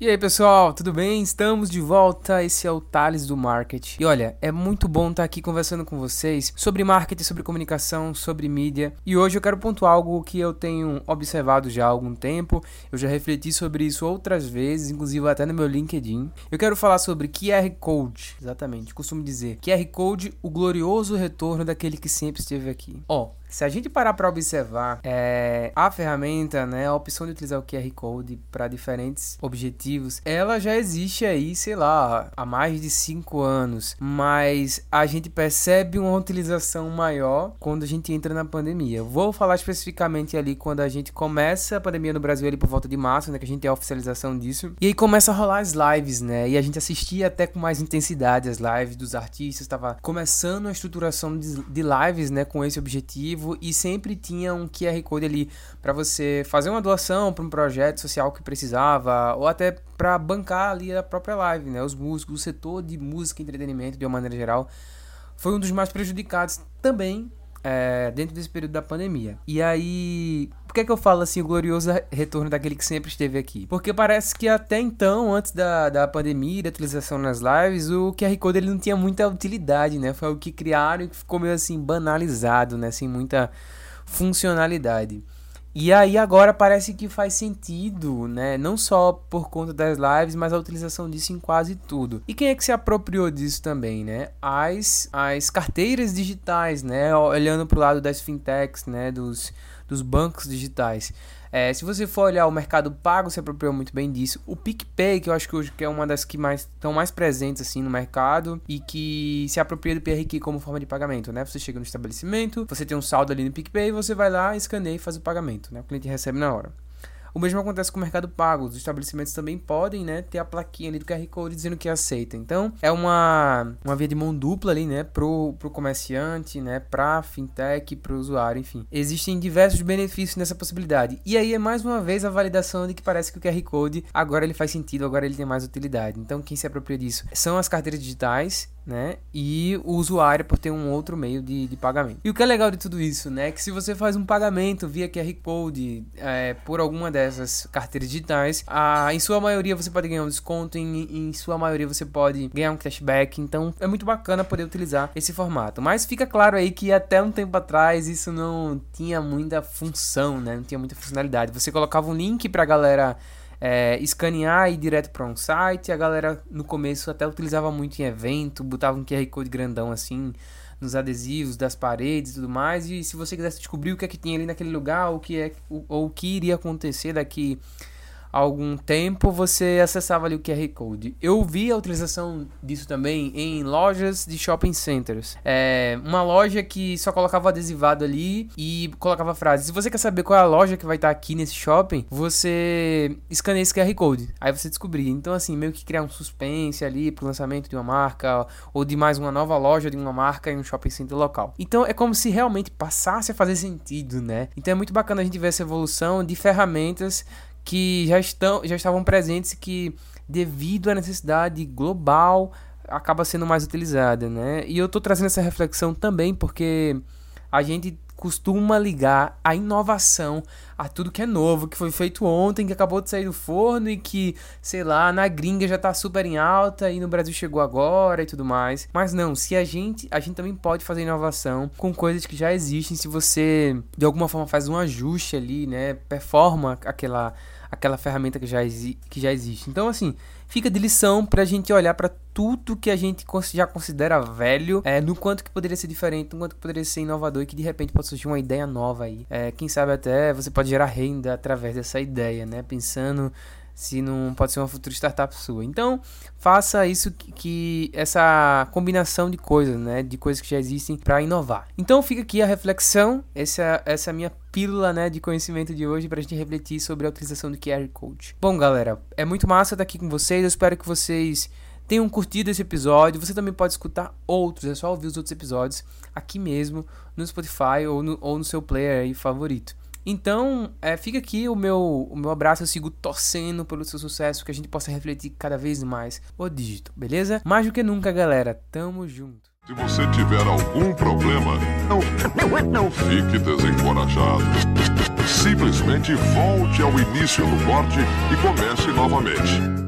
E aí pessoal, tudo bem? Estamos de volta. Esse é o Thales do Market. E olha, é muito bom estar aqui conversando com vocês sobre marketing, sobre comunicação, sobre mídia. E hoje eu quero pontuar algo que eu tenho observado já há algum tempo. Eu já refleti sobre isso outras vezes, inclusive até no meu LinkedIn. Eu quero falar sobre QR Code. Exatamente, costumo dizer. QR Code, o glorioso retorno daquele que sempre esteve aqui. Ó, se a gente parar para observar é, a ferramenta, né, a opção de utilizar o QR Code para diferentes objetivos, ela já existe aí, sei lá, há mais de 5 anos, mas a gente percebe uma utilização maior quando a gente entra na pandemia. Vou falar especificamente ali quando a gente começa a pandemia no Brasil ali por volta de março, né, que a gente tem a oficialização disso, e aí começa a rolar as lives, né, e a gente assistia até com mais intensidade as lives dos artistas, estava começando a estruturação de lives, né, com esse objetivo e sempre tinha um QR Code ali para você fazer uma doação para um projeto social que precisava ou até para bancar ali a própria live, né? Os músicos, o setor de música e entretenimento de uma maneira geral foi um dos mais prejudicados também é, dentro desse período da pandemia. E aí, por que, é que eu falo assim, o glorioso retorno daquele que sempre esteve aqui? Porque parece que até então, antes da, da pandemia da utilização nas lives, o QR Code ele não tinha muita utilidade, né? Foi o que criaram e ficou meio assim banalizado, né? Sem muita funcionalidade. E aí agora parece que faz sentido, né? Não só por conta das lives, mas a utilização disso em quase tudo. E quem é que se apropriou disso também, né? As, as carteiras digitais, né? Olhando para o lado das fintechs, né? Dos, dos bancos digitais. É, se você for olhar o mercado pago, se apropriou muito bem disso. O PicPay, que eu acho que hoje é uma das que mais estão mais presentes assim no mercado e que se apropria do PRQ como forma de pagamento, né? Você chega no estabelecimento, você tem um saldo ali no PicPay, você vai lá, escaneia e faz o pagamento, né? O cliente recebe na hora. O mesmo acontece com o mercado pago. Os estabelecimentos também podem, né, ter a plaquinha ali do QR Code dizendo que aceita. Então, é uma, uma via de mão dupla ali, né, pro, pro comerciante, né, pra fintech, pro usuário, enfim. Existem diversos benefícios nessa possibilidade. E aí é mais uma vez a validação de que parece que o QR Code agora ele faz sentido, agora ele tem mais utilidade. Então, quem se apropria disso são as carteiras digitais né? E o usuário por ter um outro meio de, de pagamento. E o que é legal de tudo isso, né? É que se você faz um pagamento via QR Code é, por alguma dessas carteiras digitais, a, em sua maioria você pode ganhar um desconto, em, em sua maioria você pode ganhar um cashback. Então é muito bacana poder utilizar esse formato. Mas fica claro aí que até um tempo atrás isso não tinha muita função, né? Não tinha muita funcionalidade. Você colocava um link pra galera é, escanear e ir direto para um site. A galera no começo até utilizava muito em evento, botava um QR Code grandão assim nos adesivos das paredes e tudo mais. E se você quisesse descobrir o que é que tinha ali naquele lugar, o que é ou o que iria acontecer daqui algum tempo você acessava ali o QR Code. Eu vi a utilização disso também em lojas de shopping centers. É uma loja que só colocava adesivado ali e colocava frase. Se você quer saber qual é a loja que vai estar aqui nesse shopping, você escaneia esse QR Code. Aí você descobria. Então, assim, meio que criar um suspense ali pro lançamento de uma marca ou de mais uma nova loja de uma marca em um shopping center local. Então, é como se realmente passasse a fazer sentido, né? Então, é muito bacana a gente ver essa evolução de ferramentas que já, estão, já estavam presentes que, devido à necessidade global, acaba sendo mais utilizada, né? E eu estou trazendo essa reflexão também porque a gente costuma ligar a inovação a tudo que é novo, que foi feito ontem, que acabou de sair do forno e que, sei lá, na gringa já tá super em alta e no Brasil chegou agora e tudo mais. Mas não, se a gente, a gente também pode fazer inovação com coisas que já existem, se você de alguma forma faz um ajuste ali, né, performa aquela aquela ferramenta que já, que já existe. Então, assim, fica de lição pra gente olhar para tudo que a gente já considera velho, é, no quanto que poderia ser diferente, no quanto que poderia ser inovador e que de repente pode surgir uma ideia nova aí. É, quem sabe até você pode gerar renda através dessa ideia, né? Pensando se não pode ser uma futura startup sua. Então, faça isso que, que essa combinação de coisas, né, de coisas que já existem para inovar. Então, fica aqui a reflexão, essa essa é minha pílula, né, de conhecimento de hoje para a gente refletir sobre a utilização do QR Code. Bom, galera, é muito massa estar aqui com vocês. Eu espero que vocês tenham curtido esse episódio. Você também pode escutar outros, é só ouvir os outros episódios aqui mesmo no Spotify ou no, ou no seu player favorito. Então, é, fica aqui o meu, o meu abraço. Eu sigo torcendo pelo seu sucesso, que a gente possa refletir cada vez mais o dígito, beleza? Mais do que nunca, galera. Tamo junto. Se você tiver algum problema, não, não fique desencorajado. Simplesmente volte ao início do corte e comece novamente.